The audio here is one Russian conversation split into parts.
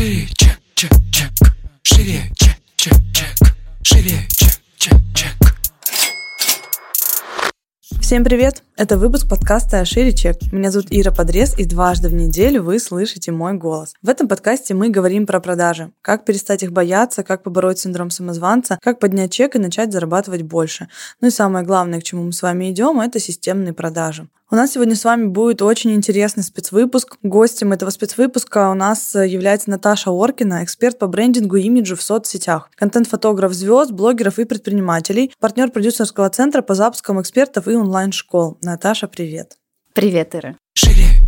Шире, чек, чек, чек. Шире, чек, чек, чек. Шире, чек, чек, чек. Всем привет! Это выпуск подкаста «Шире чек». Меня зовут Ира Подрез, и дважды в неделю вы слышите мой голос. В этом подкасте мы говорим про продажи. Как перестать их бояться, как побороть синдром самозванца, как поднять чек и начать зарабатывать больше. Ну и самое главное, к чему мы с вами идем, это системные продажи. У нас сегодня с вами будет очень интересный спецвыпуск. Гостем этого спецвыпуска у нас является Наташа Оркина, эксперт по брендингу и имиджу в соцсетях, контент-фотограф звезд, блогеров и предпринимателей, партнер продюсерского центра по запускам экспертов и онлайн-школ. Наташа, привет. Привет, Ира. Шире.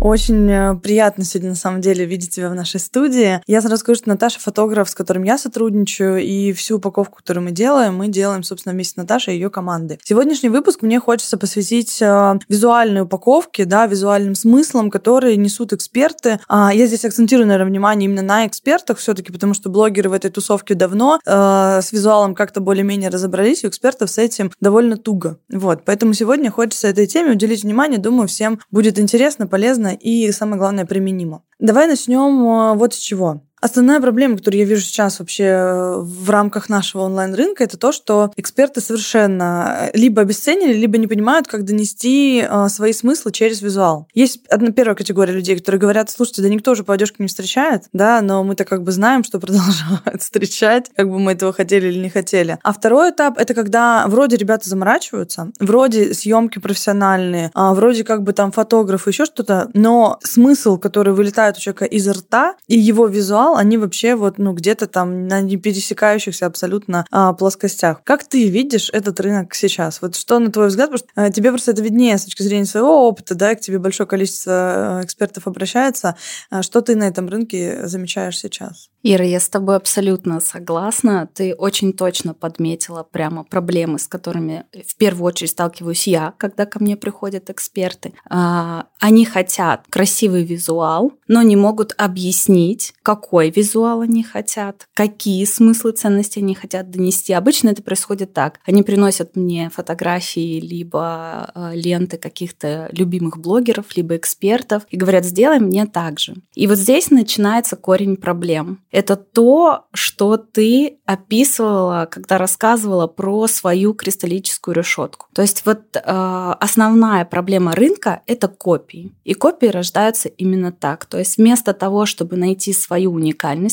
Очень э, приятно сегодня, на самом деле, видеть тебя в нашей студии. Я сразу скажу, что Наташа фотограф, с которым я сотрудничаю, и всю упаковку, которую мы делаем, мы делаем, собственно, вместе с Наташей и ее командой. Сегодняшний выпуск мне хочется посвятить э, визуальной упаковке, да, визуальным смыслам, которые несут эксперты. А, я здесь акцентирую, наверное, внимание именно на экспертах все-таки, потому что блогеры в этой тусовке давно э, с визуалом как-то более-менее разобрались, у экспертов с этим довольно туго. Вот, поэтому сегодня хочется этой теме уделить внимание. Думаю, всем будет интересно, полезно и, самое главное, применимо. Давай начнем э, вот с чего. Основная проблема, которую я вижу сейчас вообще э, в рамках нашего онлайн-рынка, это то, что эксперты совершенно э, либо обесценили, либо не понимают, как донести э, свои смыслы через визуал. Есть одна первая категория людей, которые говорят, слушайте, да никто же поддержку не встречает, да, но мы-то как бы знаем, что продолжают встречать, как бы мы этого хотели или не хотели. А второй этап — это когда вроде ребята заморачиваются, вроде съемки профессиональные, а вроде как бы там фотографы, еще что-то, но смысл, который вылетает у человека из рта, и его визуал канал, они вообще вот, ну, где-то там на не пересекающихся абсолютно а, плоскостях. Как ты видишь этот рынок сейчас? Вот что, на твой взгляд, потому что а, тебе просто это виднее с точки зрения своего опыта, да, к тебе большое количество э, экспертов обращается. А, что ты на этом рынке замечаешь сейчас? Ира, я с тобой абсолютно согласна. Ты очень точно подметила прямо проблемы, с которыми в первую очередь сталкиваюсь я, когда ко мне приходят эксперты. А, они хотят красивый визуал, но не могут объяснить, какой какой визуал они хотят, какие смыслы ценности они хотят донести. Обычно это происходит так. Они приносят мне фотографии либо э, ленты каких-то любимых блогеров, либо экспертов и говорят, сделай мне так же. И вот здесь начинается корень проблем. Это то, что ты описывала, когда рассказывала про свою кристаллическую решетку. То есть вот э, основная проблема рынка — это копии. И копии рождаются именно так. То есть вместо того, чтобы найти свою уникальность,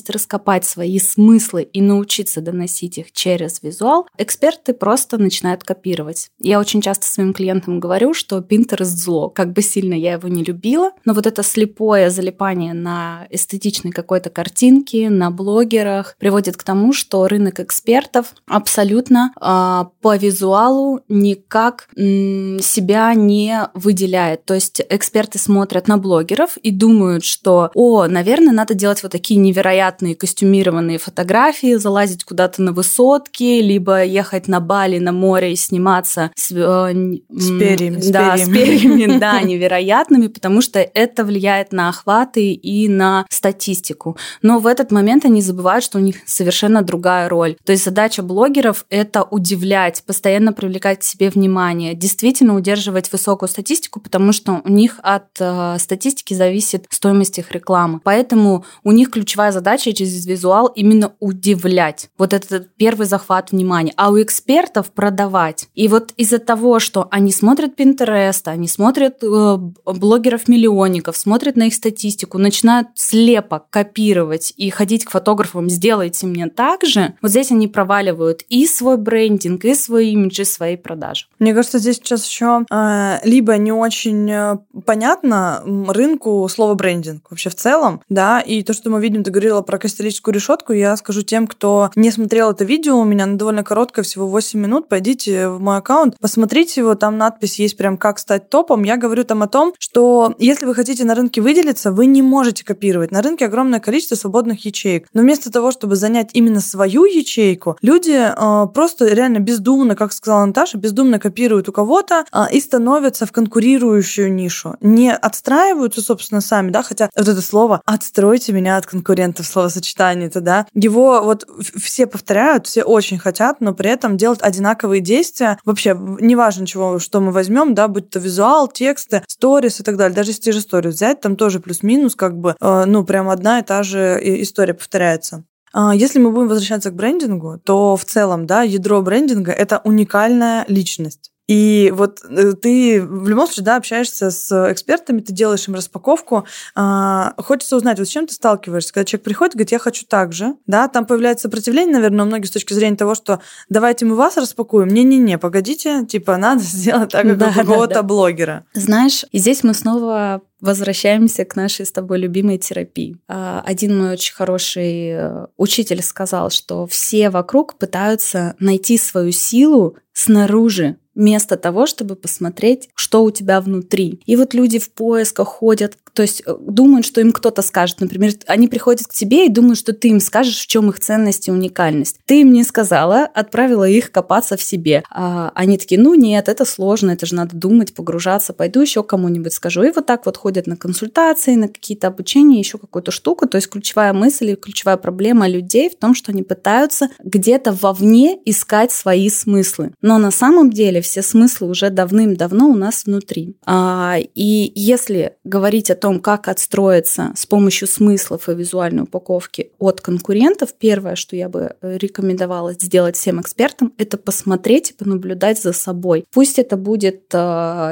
раскопать свои смыслы и научиться доносить их через визуал, эксперты просто начинают копировать. Я очень часто своим клиентам говорю, что Pinterest зло. Как бы сильно я его не любила, но вот это слепое залипание на эстетичной какой-то картинке, на блогерах приводит к тому, что рынок экспертов абсолютно э, по визуалу никак м, себя не выделяет. То есть эксперты смотрят на блогеров и думают, что, о, наверное, надо делать вот такие невероятные костюмированные фотографии, залазить куда-то на высотки, либо ехать на Бали, на море и сниматься с, э, с перьями. Да, с перьями, да, невероятными, потому что это влияет на охваты и на статистику. Но в этот момент они забывают, что у них совершенно другая роль. То есть задача блогеров — это удивлять, постоянно привлекать к себе внимание, действительно удерживать высокую статистику, потому что у них от э, статистики зависит стоимость их рекламы. Поэтому у них ключ ключевая задача через визуал именно удивлять. Вот этот первый захват внимания. А у экспертов продавать. И вот из-за того, что они смотрят Pinterest, они смотрят э, блогеров-миллионников, смотрят на их статистику, начинают слепо копировать и ходить к фотографам, сделайте мне так же, вот здесь они проваливают и свой брендинг, и свой имидж, и свои продажи. Мне кажется, здесь сейчас еще э, либо не очень э, понятно рынку слово брендинг вообще в целом, да, и то, что мы видим ты говорила про кристаллическую решетку, я скажу тем, кто не смотрел это видео, у меня оно довольно короткое, всего 8 минут, пойдите в мой аккаунт, посмотрите его, там надпись есть прям «Как стать топом». Я говорю там о том, что если вы хотите на рынке выделиться, вы не можете копировать. На рынке огромное количество свободных ячеек. Но вместо того, чтобы занять именно свою ячейку, люди э, просто реально бездумно, как сказала Наташа, бездумно копируют у кого-то э, и становятся в конкурирующую нишу. Не отстраиваются, собственно, сами, да, хотя вот это слово «отстройте меня от конкурентов» словосочетание это, да, его вот все повторяют, все очень хотят, но при этом делать одинаковые действия. Вообще, неважно, чего, что мы возьмем, да, будь то визуал, тексты, сторис и так далее. Даже если те же сторис взять, там тоже плюс-минус, как бы, э, ну, прям одна и та же история повторяется. А, если мы будем возвращаться к брендингу, то в целом, да, ядро брендинга — это уникальная личность. И вот э, ты в любом случае, да, общаешься с экспертами, ты делаешь им распаковку. А, хочется узнать, вот с чем ты сталкиваешься, когда человек приходит, говорит, я хочу так же, да, там появляется сопротивление, наверное, у многих с точки зрения того, что давайте мы вас распакуем. Не-не-не, погодите, типа, надо сделать так, как да, у какого-то да, да. блогера. Знаешь, и здесь мы снова возвращаемся к нашей с тобой любимой терапии. А, один мой очень хороший э, учитель сказал, что все вокруг пытаются найти свою силу снаружи, вместо того, чтобы посмотреть, что у тебя внутри. И вот люди в поисках ходят, то есть э, думают, что им кто-то скажет. Например, они приходят к тебе и думают, что ты им скажешь, в чем их ценность и уникальность. Ты им не сказала, отправила их копаться в себе. А они такие, ну нет, это сложно, это же надо думать, погружаться, пойду еще кому-нибудь скажу. И вот так вот ходят на консультации, на какие-то обучения, еще какую-то штуку. То есть ключевая мысль и ключевая проблема людей в том, что они пытаются где-то вовне искать свои смыслы. Но на самом деле все смыслы уже давным-давно у нас внутри. А, и если говорить о том, как отстроиться с помощью смыслов и визуальной упаковки от конкурентов, первое, что я бы э, рекомендовала сделать всем экспертам, это посмотреть и понаблюдать за собой. Пусть это будет, э,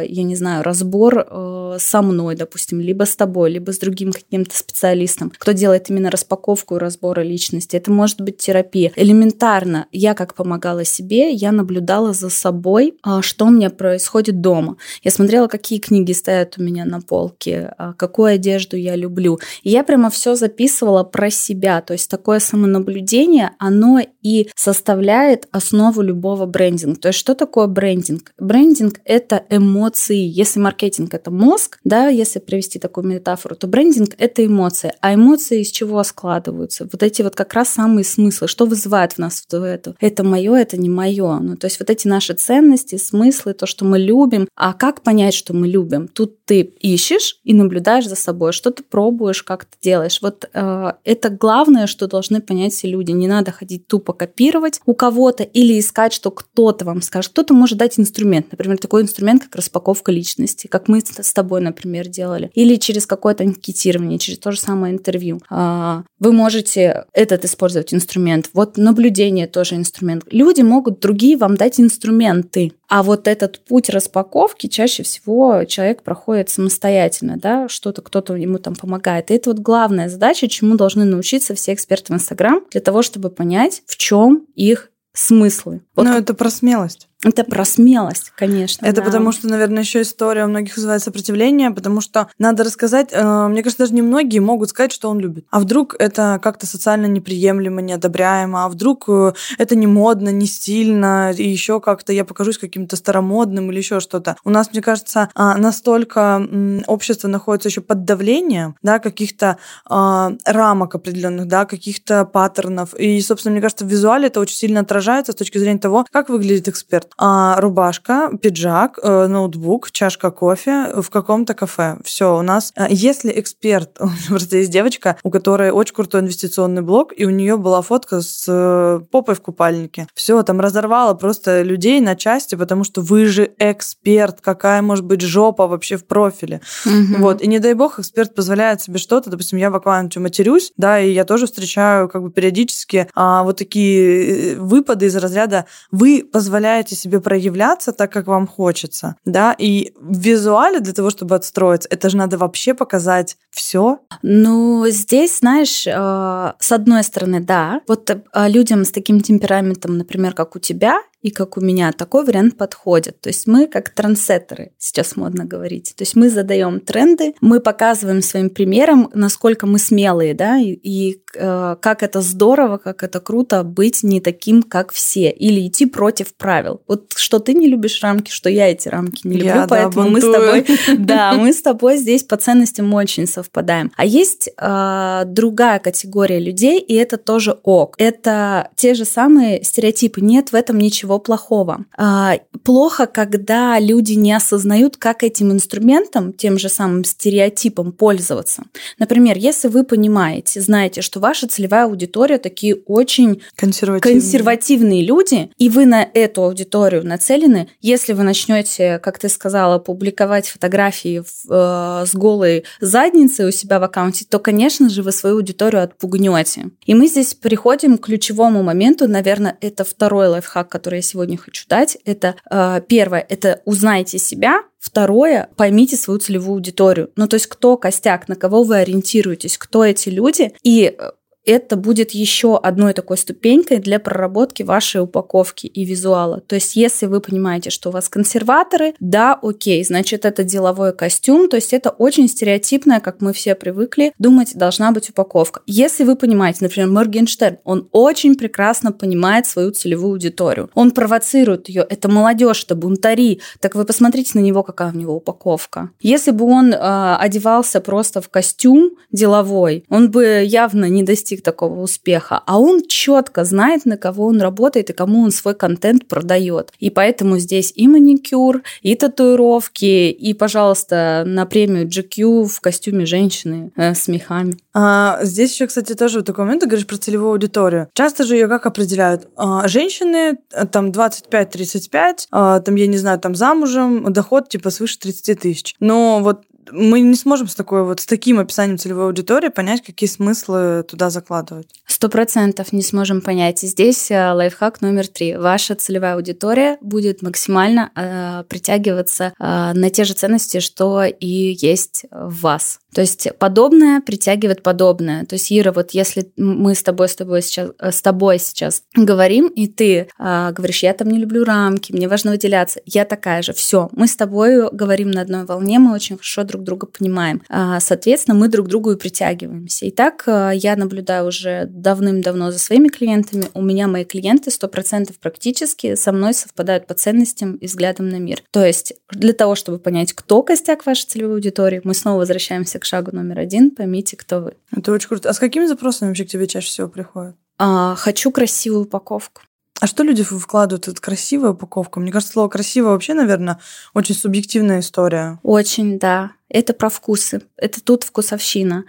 я не знаю, разбор э, со мной, допустим, либо с тобой, либо с другим каким-то специалистом, кто делает именно распаковку и разбора личности. Это может быть терапия. Элементарно, я как помогала себе, я наблюдала за собой, что у меня происходит дома. Я смотрела, какие книги стоят у меня на полке, какую одежду я люблю. И я прямо все записывала про себя. То есть такое самонаблюдение, оно и составляет основу любого брендинга. То есть что такое брендинг? Брендинг — это эмоции. Если маркетинг — это мозг, да, если привести такую метафору, то брендинг — это эмоции. А эмоции из чего складываются? Вот эти вот как раз самые смыслы. Что вызывает в нас это? Это мое, это не мое. Ну, то есть вот эти наши ценности, смыслы, то, что мы любим. А как понять, что мы любим? Тут ты ищешь и наблюдаешь за собой, что ты пробуешь, как ты делаешь. Вот э, это главное, что должны понять все люди. Не надо ходить тупо копировать у кого-то или искать, что кто-то вам скажет. Кто-то может дать инструмент, например, такой инструмент, как распаковка личности, как мы с тобой, например, делали. Или через какое-то анкетирование, через то же самое интервью. Э, вы можете этот использовать инструмент. Вот наблюдение тоже инструмент. Люди могут другие вам дать инструменты. А вот этот путь распаковки чаще всего человек проходит самостоятельно, да, что-то кто-то ему там помогает. И это вот главная задача, чему должны научиться все эксперты в Инстаграм, для того, чтобы понять, в чем их смыслы. Вот Но это про смелость. Это про смелость, конечно. Это да. потому что, наверное, еще история у многих вызывает сопротивление, потому что надо рассказать, э, мне кажется, даже не многие могут сказать, что он любит. А вдруг это как-то социально неприемлемо, неодобряемо, а вдруг э, это не модно, не стильно, и еще как-то я покажусь каким-то старомодным или еще что-то. У нас, мне кажется, а, настолько общество находится еще под давлением, да, каких-то а, рамок определенных, да, каких-то паттернов. И, собственно, мне кажется, в визуале это очень сильно отражается с точки зрения того, как выглядит эксперт а, рубашка, пиджак, э, ноутбук, чашка кофе в каком-то кафе. Все, у нас... Э, если эксперт... Просто есть девочка, у которой очень крутой инвестиционный блог, и у нее была фотка с э, попой в купальнике. Все, там разорвало просто людей на части, потому что вы же эксперт, какая может быть жопа вообще в профиле. Угу. Вот, и не дай бог эксперт позволяет себе что-то, допустим, я в аккаунте матерюсь, да, и я тоже встречаю как бы периодически а, вот такие выпады из разряда «вы позволяете себе проявляться так, как вам хочется, да, и в визуале для того, чтобы отстроиться, это же надо вообще показать все. Ну, здесь, знаешь, э, с одной стороны, да, вот э, людям с таким темпераментом, например, как у тебя, и как у меня, такой вариант подходит. То есть мы как трансеттеры, сейчас модно говорить. То есть мы задаем тренды, мы показываем своим примером, насколько мы смелые, да, и, и э, как это здорово, как это круто быть не таким, как все, или идти против правил. Вот что ты не любишь рамки, что я эти рамки не люблю, я, поэтому да, мы с тобой, да, мы с тобой здесь по ценностям очень совпадаем. А есть э, другая категория людей, и это тоже ок. Это те же самые стереотипы. Нет в этом ничего плохого. Э, плохо, когда люди не осознают, как этим инструментом, тем же самым стереотипом пользоваться. Например, если вы понимаете, знаете, что ваша целевая аудитория такие очень консервативные, консервативные люди, и вы на эту аудиторию нацелены, если вы начнете, как ты сказала, публиковать фотографии в, э, с голой задницей у себя в аккаунте, то, конечно же, вы свою аудиторию отпугнете. И мы здесь приходим к ключевому моменту, наверное, это второй лайфхак, который я сегодня хочу дать. Это э, первое, это узнайте себя, Второе, поймите свою целевую аудиторию. Ну, то есть, кто костяк, на кого вы ориентируетесь, кто эти люди, и э, это будет еще одной такой ступенькой для проработки вашей упаковки и визуала. То есть, если вы понимаете, что у вас консерваторы, да, окей, значит, это деловой костюм, то есть это очень стереотипная, как мы все привыкли, думать, должна быть упаковка. Если вы понимаете, например, Моргенштерн, он очень прекрасно понимает свою целевую аудиторию. Он провоцирует ее, это молодежь, это бунтари. Так вы посмотрите на него, какая у него упаковка. Если бы он э, одевался просто в костюм деловой, он бы явно не достиг достиг такого успеха, а он четко знает, на кого он работает и кому он свой контент продает. И поэтому здесь и маникюр, и татуировки, и, пожалуйста, на премию GQ в костюме женщины э, с мехами. А, здесь еще, кстати, тоже вот такой момент, ты говоришь про целевую аудиторию. Часто же ее как определяют? А, женщины, э, там, 25-35, а, там, я не знаю, там, замужем, доход, типа, свыше 30 тысяч. Но вот мы не сможем с такой вот с таким описанием целевой аудитории понять, какие смыслы туда закладывать. Сто процентов не сможем понять. И здесь э, лайфхак номер три. Ваша целевая аудитория будет максимально э, притягиваться э, на те же ценности, что и есть в вас. То есть подобное притягивает подобное. То есть, Ира, вот если мы с тобой, с тобой сейчас, э, с тобой сейчас говорим, и ты э, говоришь, я там не люблю рамки, мне важно выделяться, я такая же, все, мы с тобой говорим на одной волне, мы очень хорошо друг друга понимаем. А, соответственно, мы друг к другу и притягиваемся. И так э, я наблюдаю уже давным-давно за своими клиентами. У меня мои клиенты 100% практически со мной совпадают по ценностям и взглядам на мир. То есть для того, чтобы понять, кто костяк вашей целевой аудитории, мы снова возвращаемся к шагу номер один. Поймите, кто вы. Это очень круто. А с какими запросами вообще к тебе чаще всего приходят? А, хочу красивую упаковку. А что люди вкладывают в красивая упаковка? Мне кажется, слово красиво вообще, наверное, очень субъективная история. Очень, да это про вкусы. Это тут вкусовщина.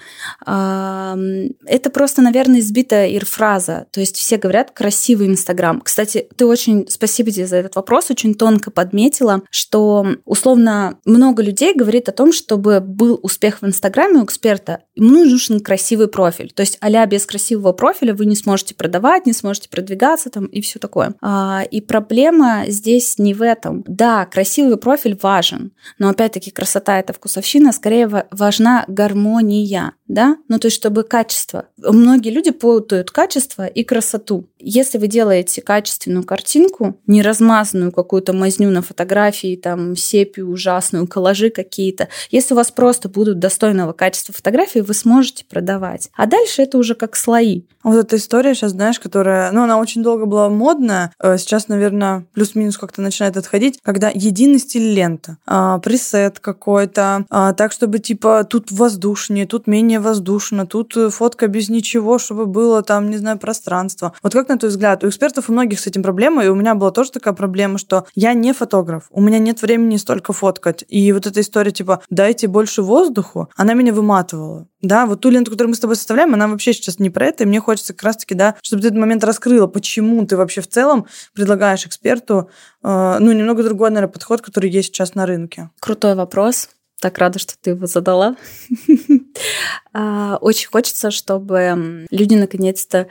Это просто, наверное, избитая ирфраза. То есть все говорят красивый Инстаграм. Кстати, ты очень, спасибо тебе за этот вопрос, очень тонко подметила, что условно много людей говорит о том, чтобы был успех в Инстаграме у эксперта, ему нужен красивый профиль. То есть а без красивого профиля вы не сможете продавать, не сможете продвигаться там и все такое. А, и проблема здесь не в этом. Да, красивый профиль важен, но опять-таки красота это вкусовщина мужчина скорее важна гармония, да, ну то есть чтобы качество. Многие люди путают качество и красоту. Если вы делаете качественную картинку, не размазанную какую-то мазню на фотографии, там сепию ужасную, коллажи какие-то, если у вас просто будут достойного качества фотографии, вы сможете продавать. А дальше это уже как слои. Вот эта история сейчас, знаешь, которая, ну, она очень долго была модная, э, сейчас, наверное, плюс-минус как-то начинает отходить, когда единый стиль лента, а, пресет какой-то, а, так, чтобы, типа, тут воздушнее, тут менее воздушно, тут э, фотка без ничего, чтобы было там, не знаю, пространство. Вот как на твой взгляд? У экспертов у многих с этим проблема, и у меня была тоже такая проблема, что я не фотограф, у меня нет времени столько фоткать. И вот эта история, типа, дайте больше воздуху, она меня выматывала. Да, вот ту ленту, которую мы с тобой составляем, она вообще сейчас не про это, и мне хочется как раз-таки, да, чтобы ты этот момент раскрыла, почему ты вообще в целом предлагаешь эксперту, э, ну, немного другой, наверное, подход, который есть сейчас на рынке. Крутой вопрос. Так рада, что ты его задала. А, очень хочется, чтобы люди наконец-то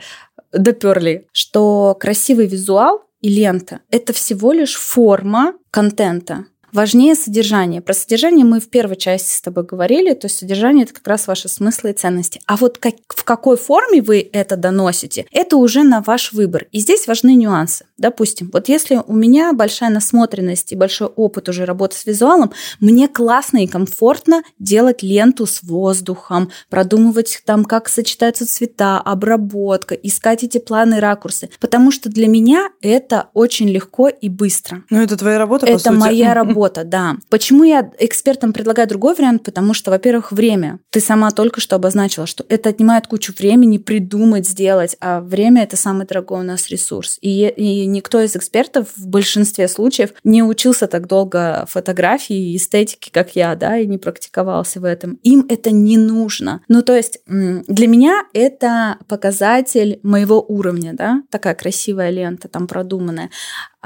доперли, что красивый визуал и лента — это всего лишь форма контента. Важнее содержание. Про содержание мы в первой части с тобой говорили, то есть содержание это как раз ваши смыслы и ценности. А вот как, в какой форме вы это доносите, это уже на ваш выбор. И здесь важны нюансы. Допустим, вот если у меня большая насмотренность и большой опыт уже работы с визуалом, мне классно и комфортно делать ленту с воздухом, продумывать там, как сочетаются цвета, обработка, искать эти планы, ракурсы. Потому что для меня это очень легко и быстро. Ну, это твоя работа, Это моя работа, да. Почему я экспертам предлагаю другой вариант? Потому что, во-первых, время. Ты сама только что обозначила, что это отнимает кучу времени придумать, сделать, а время это самый дорогой у нас ресурс. И, и никто из экспертов в большинстве случаев не учился так долго фотографии и эстетики, как я, да, и не практиковался в этом. Им это не нужно. Ну, то есть для меня это показатель моего уровня, да, такая красивая лента там продуманная.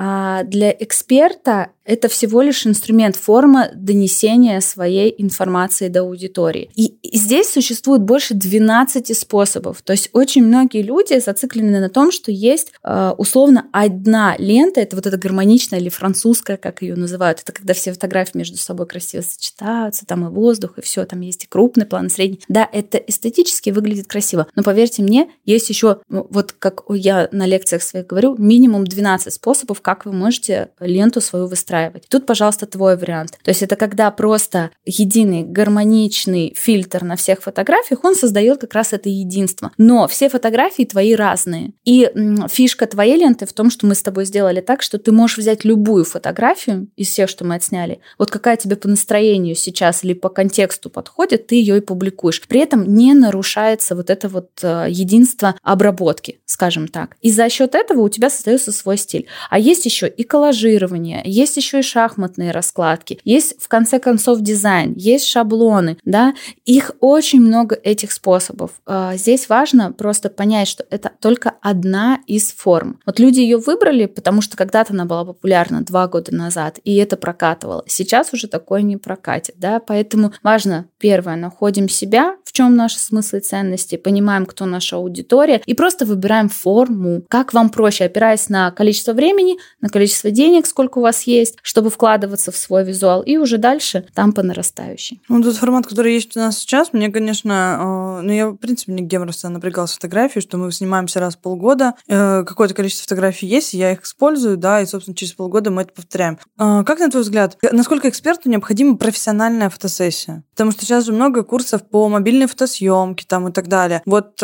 А для эксперта это всего лишь инструмент, форма донесения своей информации до аудитории. И здесь существует больше 12 способов. То есть очень многие люди зациклены на том, что есть э, условно одна лента, это вот эта гармоничная или французская, как ее называют. Это когда все фотографии между собой красиво сочетаются, там и воздух, и все, там есть и крупный план, и средний. Да, это эстетически выглядит красиво. Но поверьте мне, есть еще, вот как я на лекциях своих говорю, минимум 12 способов, как вы можете ленту свою выстраивать. Тут, пожалуйста, твой вариант. То есть это когда просто единый гармоничный фильтр на всех фотографиях, он создает как раз это единство. Но все фотографии твои разные. И фишка твоей ленты в том, что мы с тобой сделали так, что ты можешь взять любую фотографию из всех, что мы отсняли, вот какая тебе по настроению сейчас или по контексту подходит, ты ее и публикуешь. При этом не нарушается вот это вот э, единство обработки, скажем так. И за счет этого у тебя создается свой стиль. А есть еще и коллажирование, есть еще и шахматные раскладки, есть в конце концов дизайн, есть шаблоны, да, их очень много этих способов. А, здесь важно просто понять, что это только одна из форм. Вот люди ее выбрали, потому что когда-то она была популярна два года назад, и это прокатывало. Сейчас уже такое не прокатит, да, поэтому важно, первое, находим себя, чем наши смыслы и ценности, понимаем, кто наша аудитория, и просто выбираем форму, как вам проще, опираясь на количество времени, на количество денег, сколько у вас есть, чтобы вкладываться в свой визуал, и уже дальше там по нарастающей. Ну, тот формат, который есть у нас сейчас, мне, конечно, э, ну, я, в принципе, не геморрово напрягал с фотографией, что мы снимаемся раз в полгода, э, какое-то количество фотографий есть, я их использую, да, и, собственно, через полгода мы это повторяем. Э, как, на твой взгляд, насколько эксперту необходима профессиональная фотосессия? Потому что сейчас же много курсов по мобильной фотосъемке там и так далее. Вот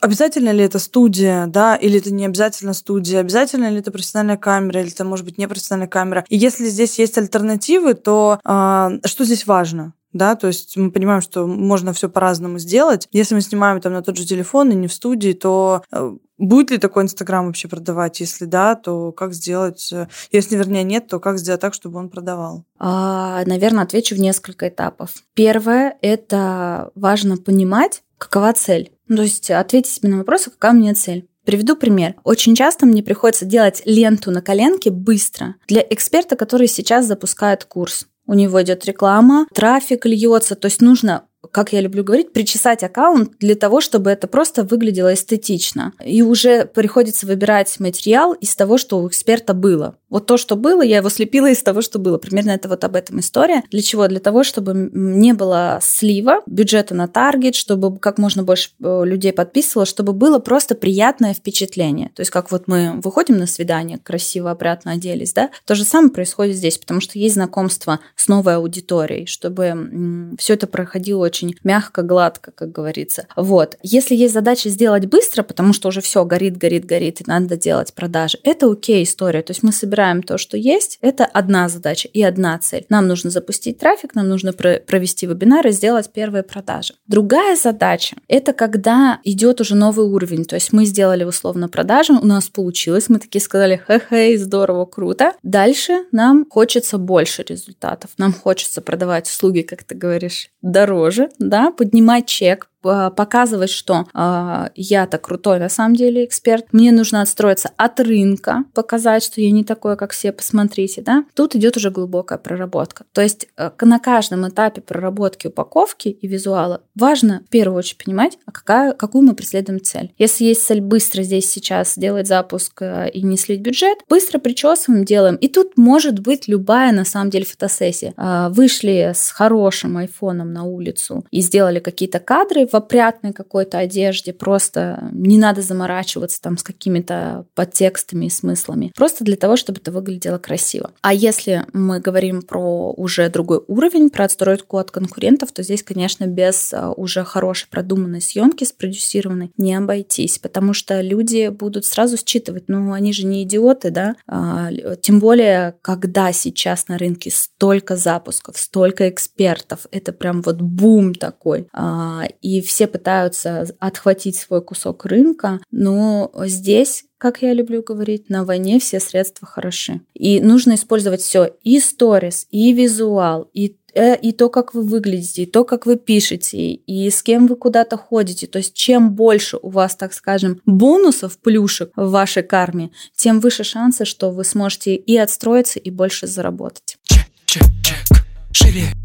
Обязательно ли это студия, да, или это не обязательно студия? Обязательно ли это профессиональная камера, или это может быть не профессиональная камера? И если здесь есть альтернативы, то э, что здесь важно? Да, то есть мы понимаем, что можно все по-разному сделать. Если мы снимаем там на тот же телефон и не в студии, то э, будет ли такой Инстаграм вообще продавать? Если да, то как сделать? Э, если, вернее, нет, то как сделать так, чтобы он продавал? А, наверное, отвечу в несколько этапов. Первое – это важно понимать, какова цель. Ну, то есть ответить себе на вопрос, а какая у меня цель. Приведу пример. Очень часто мне приходится делать ленту на коленке быстро для эксперта, который сейчас запускает курс. У него идет реклама, трафик льется, то есть нужно как я люблю говорить, причесать аккаунт для того, чтобы это просто выглядело эстетично. И уже приходится выбирать материал из того, что у эксперта было. Вот то, что было, я его слепила из того, что было. Примерно это вот об этом история. Для чего? Для того, чтобы не было слива бюджета на таргет, чтобы как можно больше э, людей подписывало, чтобы было просто приятное впечатление. То есть как вот мы выходим на свидание, красиво, опрятно оделись, да? То же самое происходит здесь, потому что есть знакомство с новой аудиторией, чтобы все это проходило очень мягко, гладко, как говорится. Вот. Если есть задача сделать быстро, потому что уже все горит, горит, горит, и надо делать продажи, это окей история. То есть мы собираем то, что есть. Это одна задача и одна цель. Нам нужно запустить трафик, нам нужно провести вебинар и сделать первые продажи. Другая задача – это когда идет уже новый уровень. То есть мы сделали условно продажи, у нас получилось, мы такие сказали, хе-хей, здорово, круто. Дальше нам хочется больше результатов. Нам хочется продавать услуги, как ты говоришь, дороже, да, поднимать чек, показывать, что э, я-то крутой на самом деле эксперт, мне нужно отстроиться от рынка, показать, что я не такой, как все, посмотрите, да, тут идет уже глубокая проработка. То есть э, на каждом этапе проработки упаковки и визуала важно в первую очередь понимать, а какая, какую мы преследуем цель. Если есть цель быстро здесь сейчас сделать запуск э, и не слить бюджет, быстро причесываем, делаем. И тут может быть любая на самом деле фотосессия. Э, вышли с хорошим айфоном на улицу и сделали какие-то кадры, в опрятной какой-то одежде, просто не надо заморачиваться там с какими-то подтекстами и смыслами, просто для того, чтобы это выглядело красиво. А если мы говорим про уже другой уровень, про отстройку от конкурентов, то здесь, конечно, без а, уже хорошей продуманной съемки, спродюсированной, не обойтись, потому что люди будут сразу считывать, ну, они же не идиоты, да, а, тем более, когда сейчас на рынке столько запусков, столько экспертов, это прям вот бум такой, а, и все пытаются отхватить свой кусок рынка, но здесь как я люблю говорить, на войне все средства хороши. И нужно использовать все, и сторис, и визуал, и э, и то, как вы выглядите, и то, как вы пишете, и с кем вы куда-то ходите. То есть чем больше у вас, так скажем, бонусов, плюшек в вашей карме, тем выше шансы, что вы сможете и отстроиться, и больше заработать. Чек, чек, чек. Шире.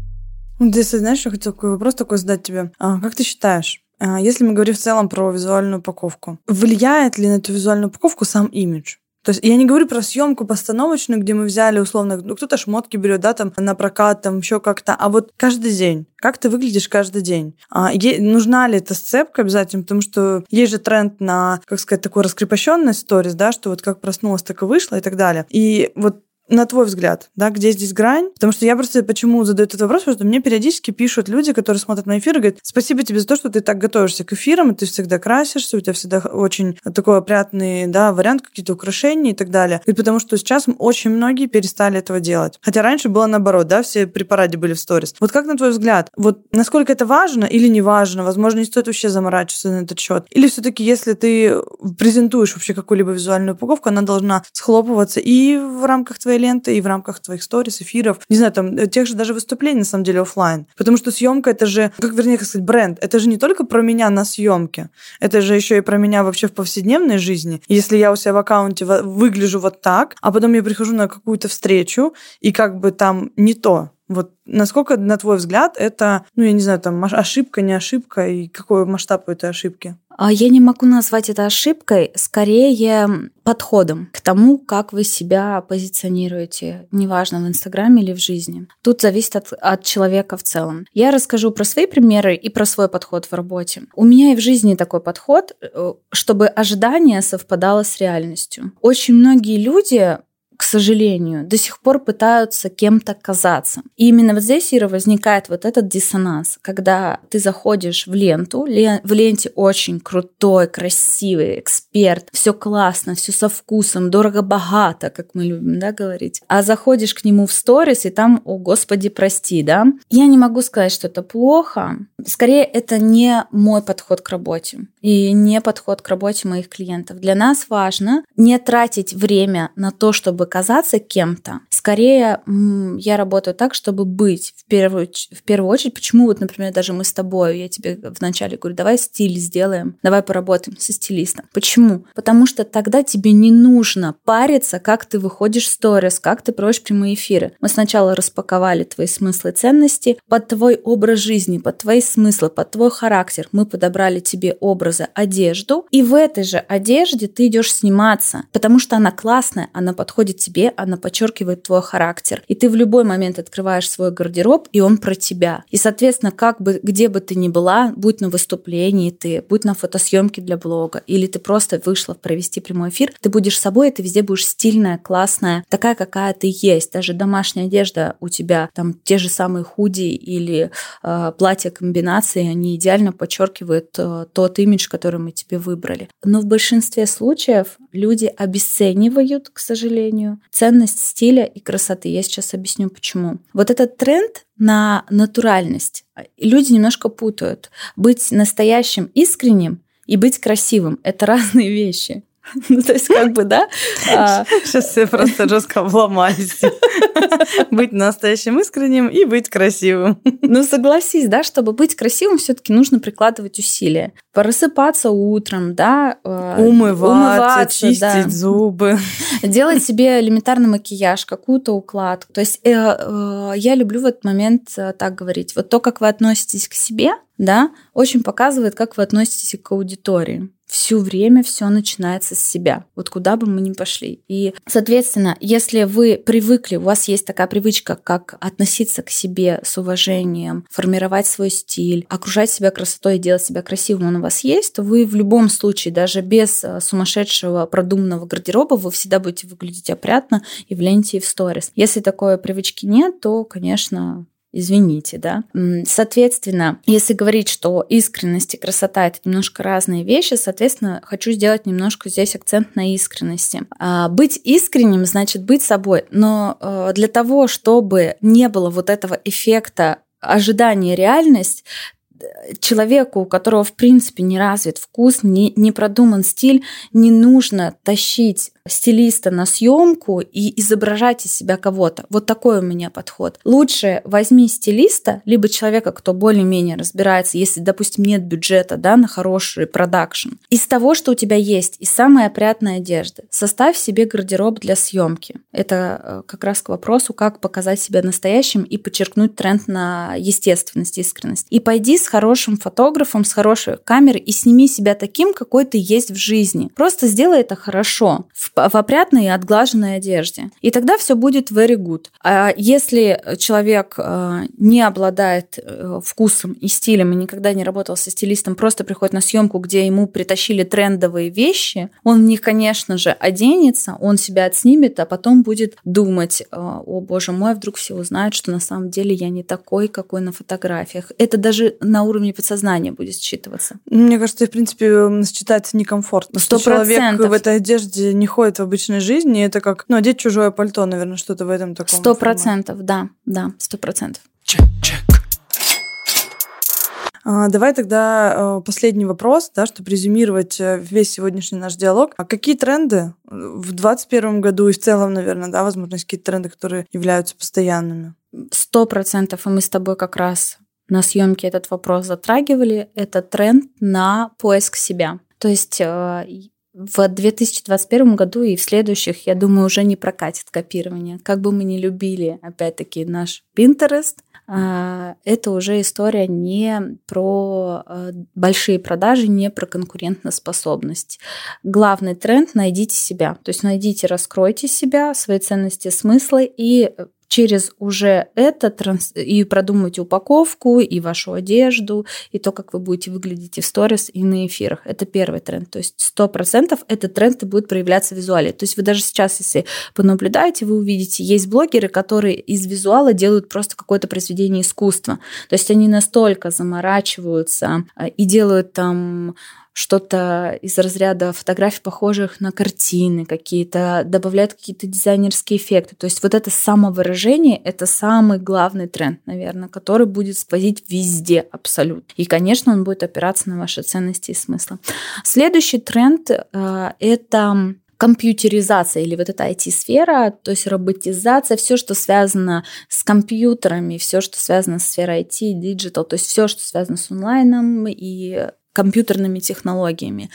Ну, ты знаешь, я хотел такой вопрос такой задать тебе. А, как ты считаешь, а, если мы говорим в целом про визуальную упаковку, влияет ли на эту визуальную упаковку сам имидж? То есть я не говорю про съемку постановочную, где мы взяли условно, ну кто-то шмотки берет, да, там на прокат, там еще как-то, а вот каждый день, как ты выглядишь каждый день? А, е- нужна ли эта сцепка обязательно? Потому что есть же тренд на, как сказать, такой раскрепощенный сторис, да, что вот как проснулась, так и вышла и так далее. И вот на твой взгляд, да, где здесь грань? Потому что я просто почему задаю этот вопрос, потому что мне периодически пишут люди, которые смотрят мои эфиры, говорят, спасибо тебе за то, что ты так готовишься к эфирам, и ты всегда красишься, у тебя всегда очень такой опрятный, да, вариант, какие-то украшения и так далее. И потому что сейчас очень многие перестали этого делать. Хотя раньше было наоборот, да, все при параде были в сторис. Вот как на твой взгляд, вот насколько это важно или не важно? Возможно, не стоит вообще заморачиваться на этот счет. Или все-таки, если ты презентуешь вообще какую-либо визуальную упаковку, она должна схлопываться и в рамках твоей ленты и в рамках твоих сторис, эфиров, не знаю, там, э, тех же даже выступлений, на самом деле, офлайн. Потому что съемка это же, как вернее, как сказать, бренд. Это же не только про меня на съемке, это же еще и про меня вообще в повседневной жизни. Если я у себя в аккаунте выгляжу вот так, а потом я прихожу на какую-то встречу, и как бы там не то, вот насколько, на твой взгляд, это, ну, я не знаю, там, ошибка, не ошибка, и какой масштаб у этой ошибки? А я не могу назвать это ошибкой, скорее подходом к тому, как вы себя позиционируете, неважно, в Инстаграме или в жизни. Тут зависит от, от человека в целом. Я расскажу про свои примеры и про свой подход в работе. У меня и в жизни такой подход, э, чтобы ожидание совпадало с реальностью. Очень многие люди к сожалению, до сих пор пытаются кем-то казаться. И именно вот здесь, Ира, возникает вот этот диссонанс, когда ты заходишь в ленту, в ленте очень крутой, красивый эксперт, все классно, все со вкусом, дорого-богато, как мы любим, да, говорить. А заходишь к нему в сторис, и там, о, господи, прости, да. Я не могу сказать, что это плохо. Скорее, это не мой подход к работе и не подход к работе моих клиентов. Для нас важно не тратить время на то, чтобы казаться кем-то. Скорее, я работаю так, чтобы быть в первую, в первую очередь. Почему вот, например, даже мы с тобой, я тебе вначале говорю, давай стиль сделаем, давай поработаем со стилистом. Почему? Потому что тогда тебе не нужно париться, как ты выходишь в сторис, как ты проводишь прямые эфиры. Мы сначала распаковали твои смыслы и ценности под твой образ жизни, под твои смыслы, под твой характер. Мы подобрали тебе образы, одежду, и в этой же одежде ты идешь сниматься, потому что она классная, она подходит подходит тебе, она подчеркивает твой характер. И ты в любой момент открываешь свой гардероб, и он про тебя. И, соответственно, как бы, где бы ты ни была, будь на выступлении ты, будь на фотосъемке для блога, или ты просто вышла провести прямой эфир, ты будешь собой, и ты везде будешь стильная, классная, такая, какая ты есть. Даже домашняя одежда у тебя, там те же самые худи или э, платья комбинации, они идеально подчеркивают э, тот имидж, который мы тебе выбрали. Но в большинстве случаев люди обесценивают, к сожалению, ценность стиля и красоты. Я сейчас объясню почему. Вот этот тренд на натуральность люди немножко путают. Быть настоящим, искренним и быть красивым – это разные вещи. Ну, то есть, как бы, да? А, Сейчас все просто жестко обломались. Быть настоящим искренним и быть красивым. Ну, согласись, да, чтобы быть красивым, все-таки нужно прикладывать усилия. Просыпаться утром, да, э, Умываться, чистить да. зубы. делать себе элементарный макияж, какую-то укладку. То есть э, э, я люблю в этот момент так говорить. Вот то, как вы относитесь к себе, да, очень показывает, как вы относитесь к аудитории. Все время все начинается с себя. Вот куда бы мы ни пошли. И, соответственно, если вы привыкли, у вас есть такая привычка, как относиться к себе с уважением, формировать свой стиль, окружать себя красотой и делать себя красивым, он у вас есть, то вы в любом случае, даже без э, сумасшедшего продуманного гардероба, вы всегда будете выглядеть опрятно и в ленте, и в сторис. Если такой привычки нет, то, конечно, извините, да. Соответственно, если говорить, что искренность и красота это немножко разные вещи, соответственно, хочу сделать немножко здесь акцент на искренности. А, Быть искренним значит быть собой, но э, для того, чтобы не было вот этого эффекта ожидания реальность, э, человеку, у которого в принципе не развит вкус, не, не продуман стиль, не нужно тащить стилиста на съемку и изображать из себя кого-то. Вот такой у меня подход. Лучше возьми стилиста, либо человека, кто более-менее разбирается, если, допустим, нет бюджета да, на хороший продакшн. Из того, что у тебя есть, из самой опрятной одежды, составь себе гардероб для съемки. Это э, как раз к вопросу, как показать себя настоящим и подчеркнуть тренд на естественность, искренность. И пойди с хорошим фотографом, с хорошей камерой и сними себя таким, какой ты есть в жизни. Просто сделай это хорошо. В в опрятной и отглаженной одежде. И тогда все будет very good. А если человек э, не обладает э, вкусом и стилем и никогда не работал со стилистом, просто приходит на съемку, где ему притащили трендовые вещи, он в них, конечно же, оденется, он себя отснимет, а потом будет думать, э, о боже мой, вдруг все узнают, что на самом деле я не такой, какой на фотографиях. Это даже на уровне подсознания будет считываться. Мне кажется, в принципе, считается некомфортно. Сто человек в этой одежде не ходит в обычной жизни. Это как, ну, одеть чужое пальто, наверное, что-то в этом таком. Сто процентов, да, да, сто процентов. чек, чек. А, Давай тогда э, последний вопрос, да, чтобы резюмировать э, весь сегодняшний наш диалог. А какие тренды э, в 2021 году и в целом, наверное, да, возможно, есть какие-то тренды, которые являются постоянными? Сто процентов, и мы с тобой как раз на съемке этот вопрос затрагивали, это тренд на поиск себя. То есть в 2021 году и в следующих, я думаю, уже не прокатит копирование. Как бы мы ни любили, опять-таки, наш Pinterest, э, это уже история не про э, большие продажи, не про конкурентоспособность. Главный тренд – найдите себя. То есть найдите, раскройте себя, свои ценности, смыслы и через уже это транс... и продумать упаковку, и вашу одежду, и то, как вы будете выглядеть и в сторис, и на эфирах. Это первый тренд. То есть сто процентов этот тренд будет проявляться в визуале. То есть вы даже сейчас, если понаблюдаете, вы увидите, есть блогеры, которые из визуала делают просто какое-то произведение искусства. То есть они настолько заморачиваются а, и делают там что-то из разряда фотографий, похожих на картины какие-то, добавляют какие-то дизайнерские эффекты. То есть вот это самовыражение – это самый главный тренд, наверное, который будет сквозить везде абсолютно. И, конечно, он будет опираться на ваши ценности и смыслы. Следующий тренд э, – это компьютеризация или вот эта IT-сфера, то есть роботизация, все, что связано с компьютерами, все, что связано с сферой IT, digital, то есть все, что связано с онлайном и компьютерными технологиями.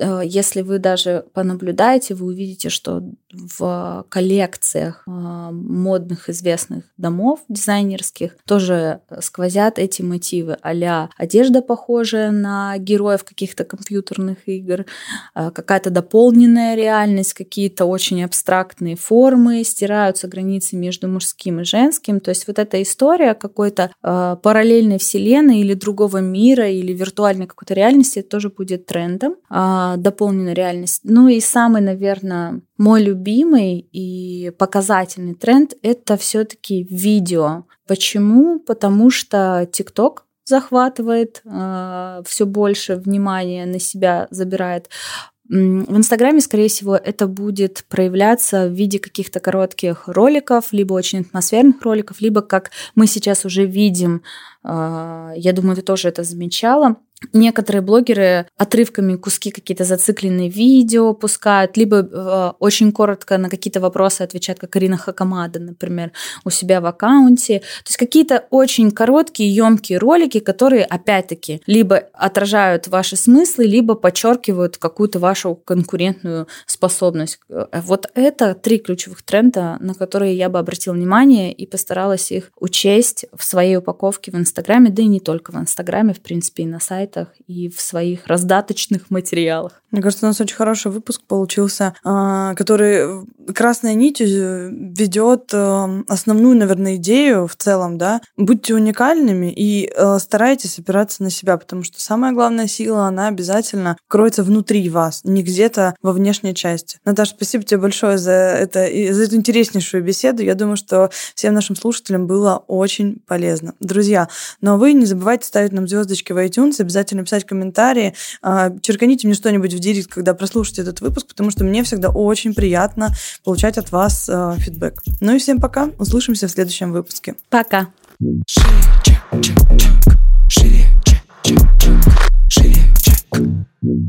Э, Если вы даже понаблюдаете, вы увидите, что в коллекциях э, модных известных домов дизайнерских тоже сквозят эти мотивы а одежда, похожая на героев каких-то компьютерных игр, э, какая-то дополненная реальность, какие-то очень абстрактные формы, стираются границы между мужским и женским. То есть вот эта история какой-то э, параллельной вселенной или другого мира, или виртуальной какой-то реальности, тоже будет трендом. А, дополненная реальность. Ну и самый, наверное, мой любимый и показательный тренд – это все-таки видео. Почему? Потому что TikTok захватывает э, все больше внимания на себя забирает. В Инстаграме, скорее всего, это будет проявляться в виде каких-то коротких роликов, либо очень атмосферных роликов, либо, как мы сейчас уже видим, э, я думаю, ты тоже это замечала, Некоторые блогеры отрывками куски какие-то зацикленные видео пускают, либо э, очень коротко на какие-то вопросы отвечают, как Ирина Хакамада, например, у себя в аккаунте. То есть какие-то очень короткие, емкие ролики, которые, опять-таки, либо отражают ваши смыслы, либо подчеркивают какую-то вашу конкурентную способность. Э, вот это три ключевых тренда, на которые я бы обратила внимание и постаралась их учесть в своей упаковке в Инстаграме, да и не только в Инстаграме, в принципе, и на сайтах, и в своих раздаточных материалах. Мне кажется, у нас очень хороший выпуск получился, а, который красной нитью ведет э, основную, наверное, идею в целом, да. Будьте уникальными и э, старайтесь опираться на себя, потому что самая главная сила, она обязательно кроется внутри вас, не где-то во внешней части. Наташа, спасибо тебе большое за, это, за эту интереснейшую беседу. Я думаю, что всем нашим слушателям было очень полезно. Друзья, но вы не забывайте ставить нам звездочки в iTunes, обязательно писать комментарии, а, черканите мне что-нибудь в директ, когда прослушаете этот выпуск, потому что мне всегда очень приятно получать от вас э, фидбэк. Ну и всем пока. Услышимся в следующем выпуске. Пока. Шире, чек, чек, чек. Шире, чек, чек, чек. Шире, чек.